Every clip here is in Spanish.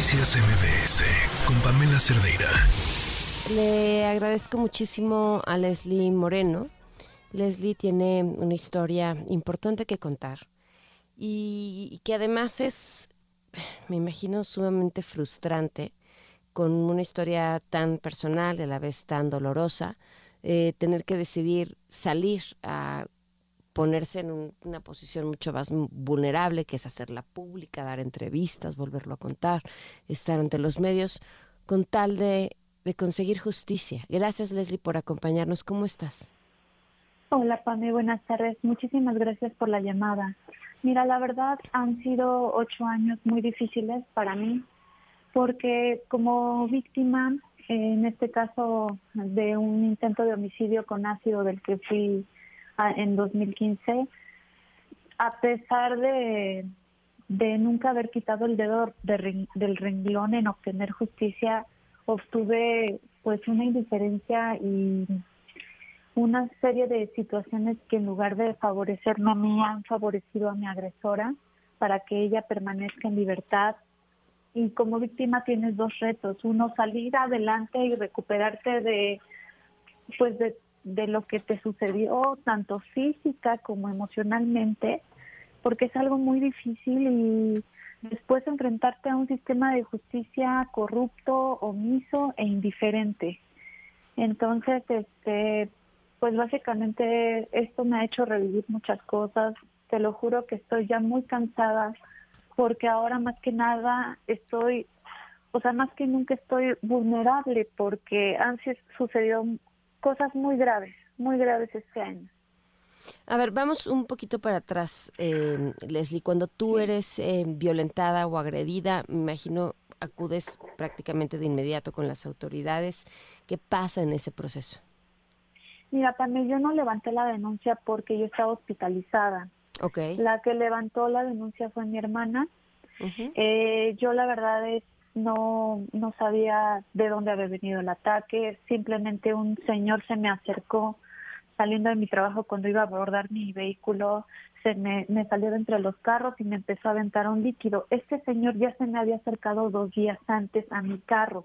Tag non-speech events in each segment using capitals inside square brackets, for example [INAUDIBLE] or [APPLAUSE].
Noticias MBS con Pamela Cerdeira. Le agradezco muchísimo a Leslie Moreno. Leslie tiene una historia importante que contar y que además es, me imagino, sumamente frustrante con una historia tan personal y a la vez tan dolorosa, eh, tener que decidir salir a ponerse en una posición mucho más vulnerable, que es hacerla pública, dar entrevistas, volverlo a contar, estar ante los medios, con tal de, de conseguir justicia. Gracias, Leslie, por acompañarnos. ¿Cómo estás? Hola, Pame, buenas tardes. Muchísimas gracias por la llamada. Mira, la verdad han sido ocho años muy difíciles para mí, porque como víctima, en este caso de un intento de homicidio con ácido del que fui en 2015, a pesar de, de nunca haber quitado el dedo del renglón en obtener justicia, obtuve pues una indiferencia y una serie de situaciones que en lugar de favorecerme a mí han favorecido a mi agresora para que ella permanezca en libertad. Y como víctima tienes dos retos, uno salir adelante y recuperarte de pues de de lo que te sucedió, tanto física como emocionalmente, porque es algo muy difícil y después enfrentarte a un sistema de justicia corrupto, omiso e indiferente. Entonces, este, pues básicamente esto me ha hecho revivir muchas cosas. Te lo juro que estoy ya muy cansada porque ahora más que nada estoy, o sea, más que nunca estoy vulnerable porque han sucedido cosas muy graves, muy graves este año. A ver, vamos un poquito para atrás, eh, Leslie. Cuando tú eres eh, violentada o agredida, me imagino acudes prácticamente de inmediato con las autoridades. ¿Qué pasa en ese proceso? Mira, Pame, yo no levanté la denuncia porque yo estaba hospitalizada. Okay. La que levantó la denuncia fue mi hermana. eh, yo la verdad es no, no sabía de dónde había venido el ataque, simplemente un señor se me acercó saliendo de mi trabajo cuando iba a abordar mi vehículo, se me, me salió de entre los carros y me empezó a aventar un líquido. Este señor ya se me había acercado dos días antes a mi carro,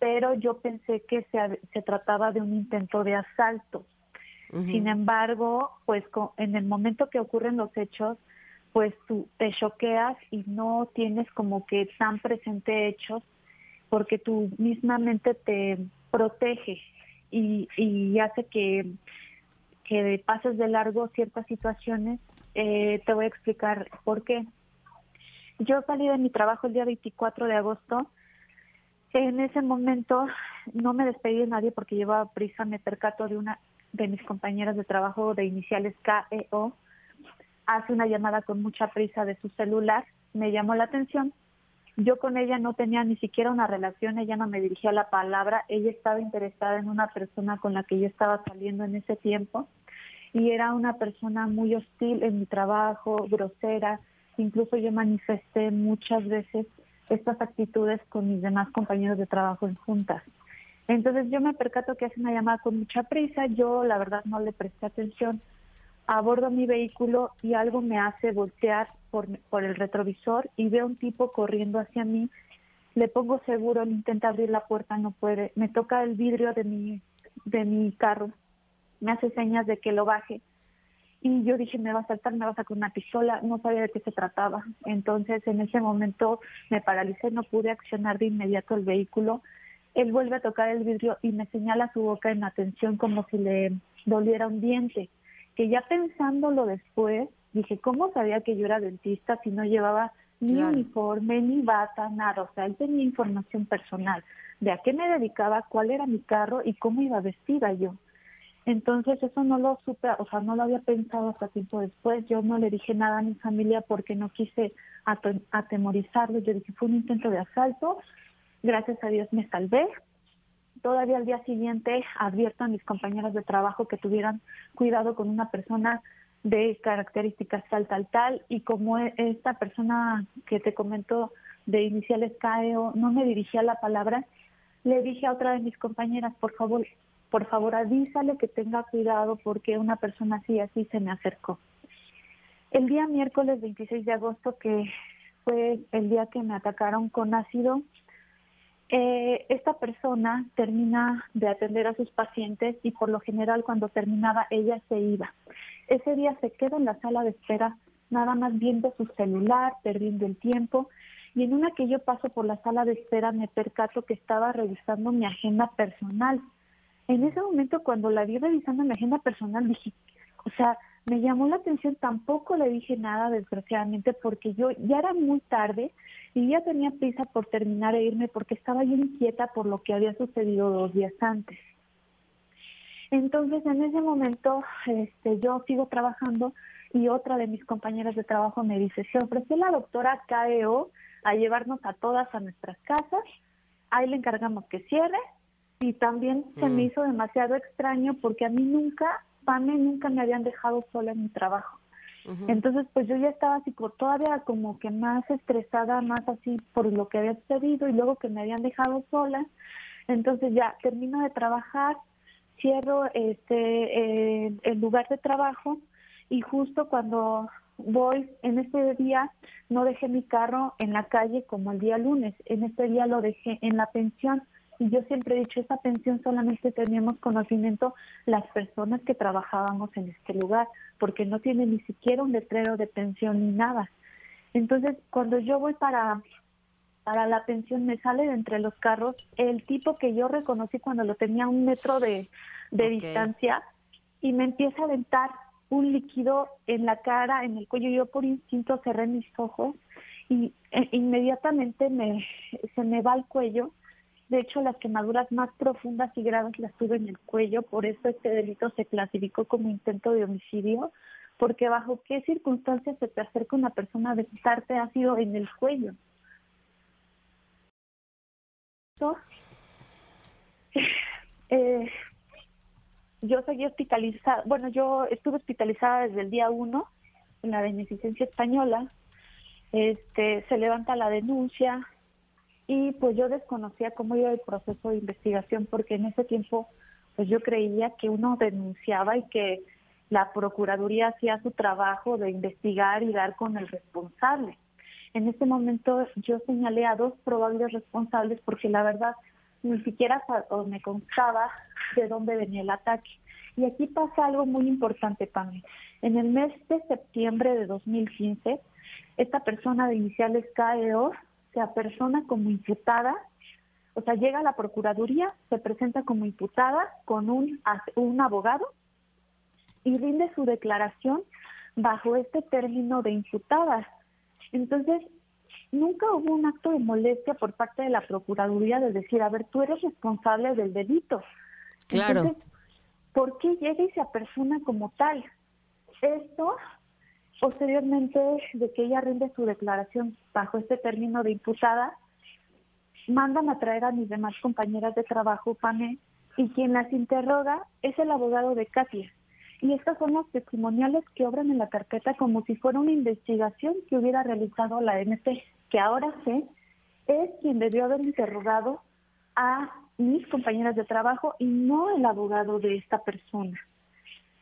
pero yo pensé que se, se trataba de un intento de asalto. Sin embargo, pues en el momento que ocurren los hechos, pues tú te choqueas y no tienes como que tan presente hechos porque tu misma mente te protege y, y hace que, que pases de largo ciertas situaciones. Eh, te voy a explicar por qué. Yo salí de mi trabajo el día 24 de agosto. En ese momento no me despedí de nadie porque llevaba prisa, me percato de una de mis compañeras de trabajo de iniciales KEO hace una llamada con mucha prisa de su celular, me llamó la atención. Yo con ella no tenía ni siquiera una relación, ella no me dirigía la palabra, ella estaba interesada en una persona con la que yo estaba saliendo en ese tiempo y era una persona muy hostil en mi trabajo, grosera, incluso yo manifesté muchas veces estas actitudes con mis demás compañeros de trabajo en juntas. Entonces yo me percato que hace una llamada con mucha prisa, yo la verdad no le presté atención, abordo mi vehículo y algo me hace voltear por, por el retrovisor y veo un tipo corriendo hacia mí. Le pongo seguro, él intenta abrir la puerta, no puede. Me toca el vidrio de mi, de mi carro, me hace señas de que lo baje. Y yo dije, me va a saltar, me va a sacar una pistola, no sabía de qué se trataba. Entonces, en ese momento me paralicé, no pude accionar de inmediato el vehículo. Él vuelve a tocar el vidrio y me señala su boca en atención como si le doliera un diente que ya pensándolo después, dije, ¿cómo sabía que yo era dentista si no llevaba ni uniforme, ni bata, nada? O sea, él tenía información personal de a qué me dedicaba, cuál era mi carro y cómo iba vestida yo. Entonces eso no lo supe, o sea, no lo había pensado hasta tiempo después. Yo no le dije nada a mi familia porque no quise atemorizarlos. Yo dije, fue un intento de asalto. Gracias a Dios me salvé todavía al día siguiente advierto a mis compañeros de trabajo que tuvieran cuidado con una persona de características tal, tal, tal, y como e, esta persona que te comentó de iniciales CAEO no me dirigía la palabra, le dije a otra de mis compañeras, por favor, por favor avísale que tenga cuidado porque una persona así, así se me acercó. El día miércoles 26 de agosto que fue el día que me atacaron con ácido. Eh, esta persona termina de atender a sus pacientes y por lo general cuando terminaba ella se iba. Ese día se queda en la sala de espera nada más viendo su celular, perdiendo el tiempo y en una que yo paso por la sala de espera me percato que estaba revisando mi agenda personal. En ese momento cuando la vi revisando mi agenda personal dije, o sea, me llamó la atención, tampoco le dije nada desgraciadamente porque yo ya era muy tarde y ya tenía prisa por terminar e irme porque estaba yo inquieta por lo que había sucedido dos días antes. Entonces en ese momento este, yo sigo trabajando y otra de mis compañeras de trabajo me dice, se ofreció la doctora KEO a llevarnos a todas a nuestras casas, ahí le encargamos que cierre y también se me mm. hizo demasiado extraño porque a mí nunca Pame nunca me habían dejado sola en mi trabajo. Entonces, pues yo ya estaba así todavía como que más estresada, más así por lo que había sucedido y luego que me habían dejado sola. Entonces ya termino de trabajar, cierro este eh, el lugar de trabajo y justo cuando voy en este día no dejé mi carro en la calle como el día lunes, en este día lo dejé en la pensión y yo siempre he dicho, esa pensión solamente teníamos conocimiento las personas que trabajábamos en este lugar, porque no tiene ni siquiera un letrero de pensión ni nada. Entonces, cuando yo voy para, para la pensión, me sale de entre los carros el tipo que yo reconocí cuando lo tenía un metro de, distancia y me empieza a aventar un líquido en la cara, en el cuello. Yo por instinto cerré mis ojos y e, inmediatamente me, se me va el cuello de hecho, las quemaduras más profundas y graves las tuve en el cuello, por eso este delito se clasificó como intento de homicidio, porque bajo qué circunstancias se te acerca una persona a besarte ha sido en el cuello. [LAUGHS] Eh, yo seguí hospitalizada, bueno, yo estuve hospitalizada desde el día uno en la beneficencia española. Este, se levanta la denuncia, y pues yo desconocía cómo iba el proceso de investigación porque en ese tiempo pues yo creía que uno denunciaba y que la Procuraduría hacía su trabajo de investigar y dar con el responsable. En ese momento yo señalé a dos probables responsables porque la verdad ni siquiera me constaba de dónde venía el ataque. Y aquí pasa algo muy importante para mí. En el mes de septiembre de 2015, esta persona de iniciales KEO se persona como imputada, o sea, llega a la Procuraduría, se presenta como imputada con un, un abogado y rinde su declaración bajo este término de imputada. Entonces, nunca hubo un acto de molestia por parte de la Procuraduría de decir, a ver, tú eres responsable del delito. Claro. Entonces, ¿por qué llega y se apersona como tal? Esto Posteriormente de que ella rinde su declaración bajo este término de imputada, mandan a traer a mis demás compañeras de trabajo, PANE, y quien las interroga es el abogado de Katia. Y estas son las testimoniales que obran en la carpeta como si fuera una investigación que hubiera realizado la MP, que ahora sé es quien debió haber interrogado a mis compañeras de trabajo y no el abogado de esta persona.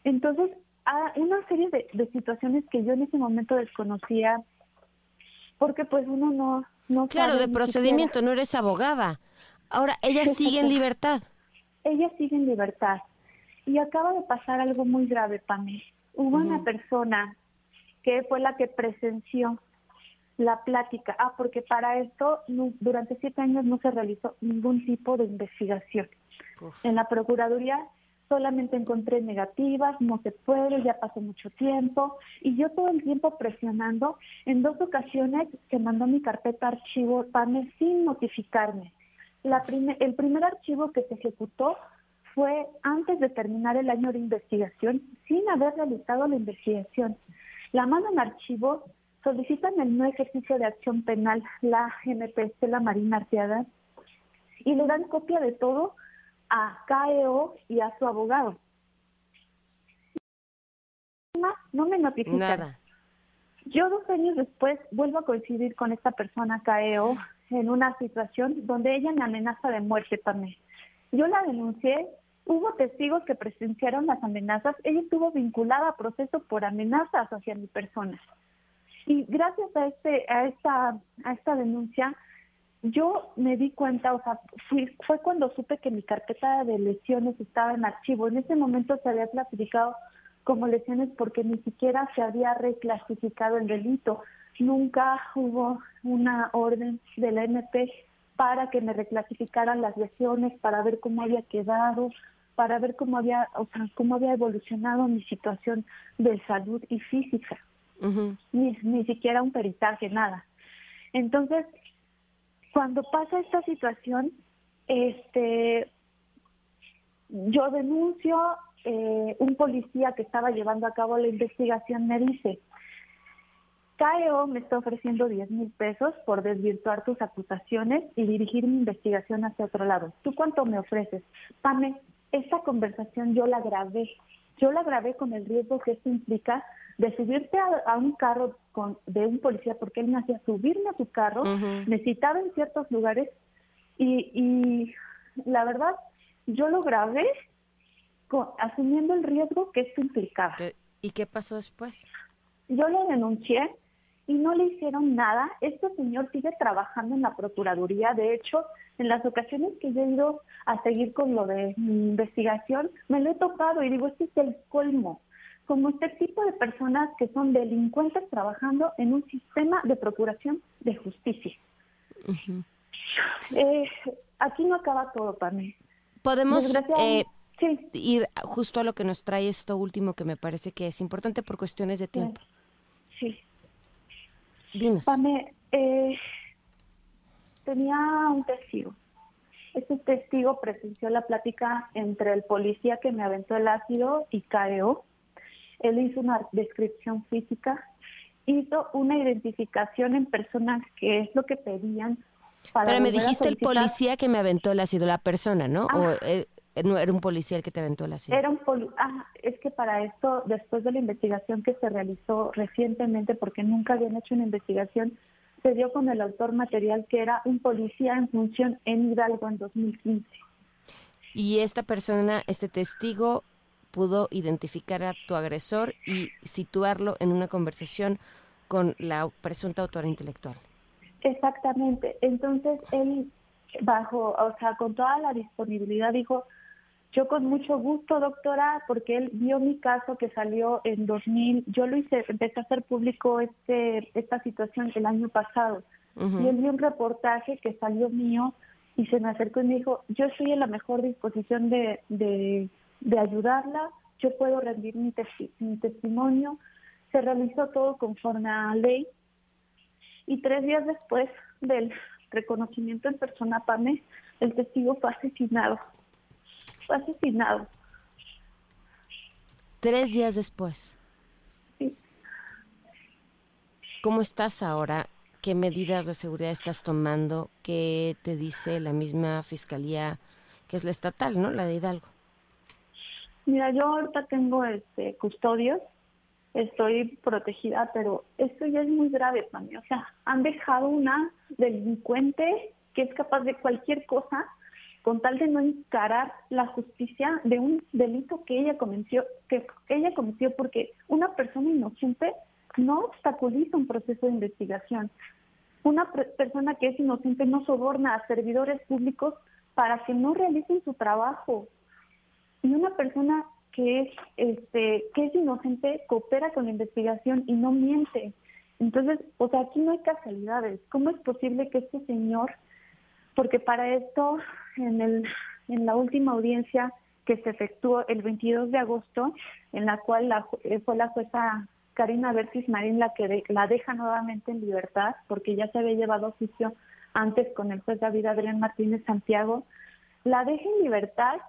Entonces, a una serie de, situaciones que yo en ese momento desconocía, porque pues uno no... no claro, de procedimiento, no eres abogada. Ahora, ella [LAUGHS] sigue en libertad. Ella sigue en libertad. Y acaba de pasar algo muy grave, Pamela. Hubo una persona que fue la que presenció la plática. Ah, porque para esto durante siete años no se realizó ningún tipo de investigación. En la Procuraduría solamente encontré negativas, no se puede, ya pasó mucho tiempo. Y yo todo el tiempo presionando, en dos ocasiones se mandó mi carpeta archivo PAME sin notificarme. La el primer archivo que se ejecutó fue antes de terminar el año de investigación, sin haber realizado la investigación. La mandan archivo, solicitan el no ejercicio de acción penal, la MPC, la Marina Arteaga, y le dan copia de todo a KEO y a su abogado. No me notifican. Nada. Yo dos años después vuelvo a coincidir con esta persona KEO en una situación donde ella me amenaza de muerte también. Yo la denuncié, hubo testigos que presenciaron las amenazas, ella estuvo vinculada a proceso por amenazas hacia mi persona. Y gracias a este a esta a esta denuncia yo me di cuenta, o sea, fue cuando supe que mi carpeta de lesiones estaba en archivo. En ese momento se había clasificado como lesiones porque ni siquiera se había reclasificado el delito. Nunca hubo una orden de la MP para que me reclasificaran las lesiones, para ver cómo había quedado, para ver cómo había, o sea, cómo había evolucionado mi situación de salud y física. ni, ni siquiera un peritaje, nada. Entonces, cuando pasa esta situación, este, yo denuncio, eh, un policía que estaba llevando a cabo la investigación me dice, CAEO me está ofreciendo 10 mil pesos por desvirtuar tus acusaciones y dirigir mi investigación hacia otro lado. ¿Tú cuánto me ofreces? Pame, esta conversación yo la grabé. Yo la grabé con el riesgo que esto implica de subirte a, un carro con, de un policía, porque él me hacía subirme a su carro, necesitaba en ciertos lugares y, y la verdad, yo lo grabé asumiendo el riesgo que esto implicaba. ¿Y qué pasó después? Yo lo denuncié y no le hicieron nada. Este señor sigue trabajando en la Procuraduría. De hecho, en las ocasiones que yo he ido a seguir con lo de mi investigación, me lo he tocado y digo, este es el colmo. Como este tipo de personas que son delincuentes trabajando en un sistema de procuración de justicia. Eh, aquí no acaba todo, para mí. Podemos eh, ir justo a lo que nos trae esto último que me parece que es importante por cuestiones de tiempo. Sí. Dinos. Pame, eh, tenía un testigo. Ese testigo presenció la plática entre el policía que me aventó el ácido y KEO. Él hizo una descripción física, hizo una identificación en personas, que es lo que pedían. Para Pero me dijiste el policía que me aventó el ácido, la persona, ¿no? O, ah. eh, no era un policía el que te aventó el ácido. Era un ah, es que para esto, después de la investigación que se realizó recientemente, porque nunca habían hecho una investigación, se dio con el autor material que era un policía en función en Hidalgo en 2015. Y esta persona, este testigo, pudo identificar a tu agresor y situarlo en una conversación con la presunta autora intelectual. Exactamente. Entonces él, bajo, o sea, con toda la disponibilidad, dijo, yo con mucho gusto, doctora, porque él vio mi caso que salió en 2000, yo lo hice, empecé a hacer público este esta situación el año pasado. Y él vio un reportaje que salió mío y se me acercó y me dijo, yo estoy en la mejor disposición de, de, ayudarla, yo puedo rendir mi, mi testimonio. Se realizó todo conforme a ley. Y tres días después del reconocimiento en persona PAME, el testigo fue asesinado fue asesinado. Tres días después. Sí. ¿Cómo estás ahora? ¿Qué medidas de seguridad estás tomando? ¿Qué te dice la misma fiscalía, que es la estatal, ¿no? La de Hidalgo. Mira, yo ahorita tengo este custodios, estoy protegida, pero esto ya es muy grave para mí. O sea, han dejado una delincuente que es capaz de cualquier cosa con tal de no encarar la justicia de un delito que ella cometió, que ella cometió porque una persona inocente no obstaculiza un proceso de investigación. Una persona que es inocente no soborna a servidores públicos para que no realicen su trabajo. Y una persona que es este que es inocente coopera con la investigación y no miente. Entonces, o sea, aquí no hay casualidades. ¿Cómo es posible que este señor porque para esto, en, el, en la última audiencia que se efectuó el 22 de agosto, en la cual la, eh, fue la jueza Karina Bertis Marín la que la deja nuevamente en libertad, porque ya se había llevado oficio antes con el juez David Adrián Martínez Santiago, la deja en libertad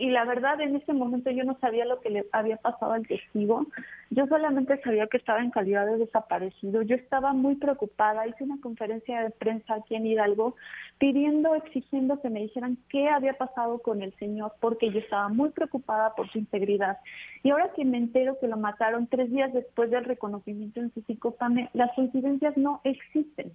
y la verdad en ese momento yo no sabía lo que le había pasado al testigo. Yo solamente sabía que estaba en calidad de desaparecido. Yo estaba muy preocupada. Hice una conferencia de prensa aquí en Hidalgo pidiendo, exigiendo que me dijeran qué había pasado con el señor porque yo estaba muy preocupada por su integridad. Y ahora que me entero que lo mataron tres días después del reconocimiento en su psicópame, las coincidencias no existen.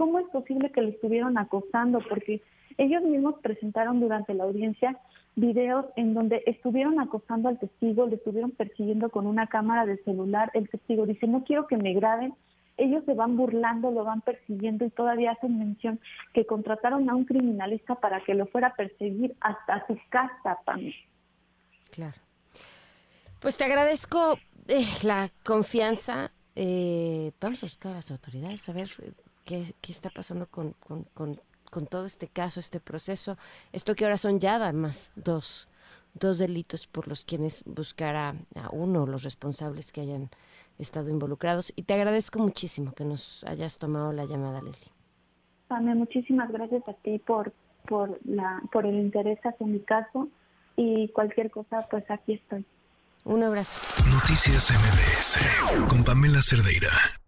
¿Cómo es posible que le estuvieron acosando? Porque ellos mismos presentaron durante la audiencia videos en donde estuvieron acosando al testigo, le estuvieron persiguiendo con una cámara de celular. El testigo dice, no quiero que me graben. Ellos se van burlando, lo van persiguiendo y todavía hacen mención que contrataron a un criminalista para que lo fuera a perseguir hasta su casa, Pam. Claro. Pues te agradezco eh, la confianza. Eh, vamos a buscar a las autoridades a ver qué, qué está pasando con, con, con con todo este caso, este proceso, esto que ahora son ya además dos, dos delitos por los quienes buscar a, uno los responsables que hayan estado involucrados. Y te agradezco muchísimo que nos hayas tomado la llamada, Leslie. Pame, muchísimas gracias a ti por, por, la, por el interés hacia mi caso y cualquier cosa, pues aquí estoy. Un abrazo. Noticias MBS con Pamela Cerdeira.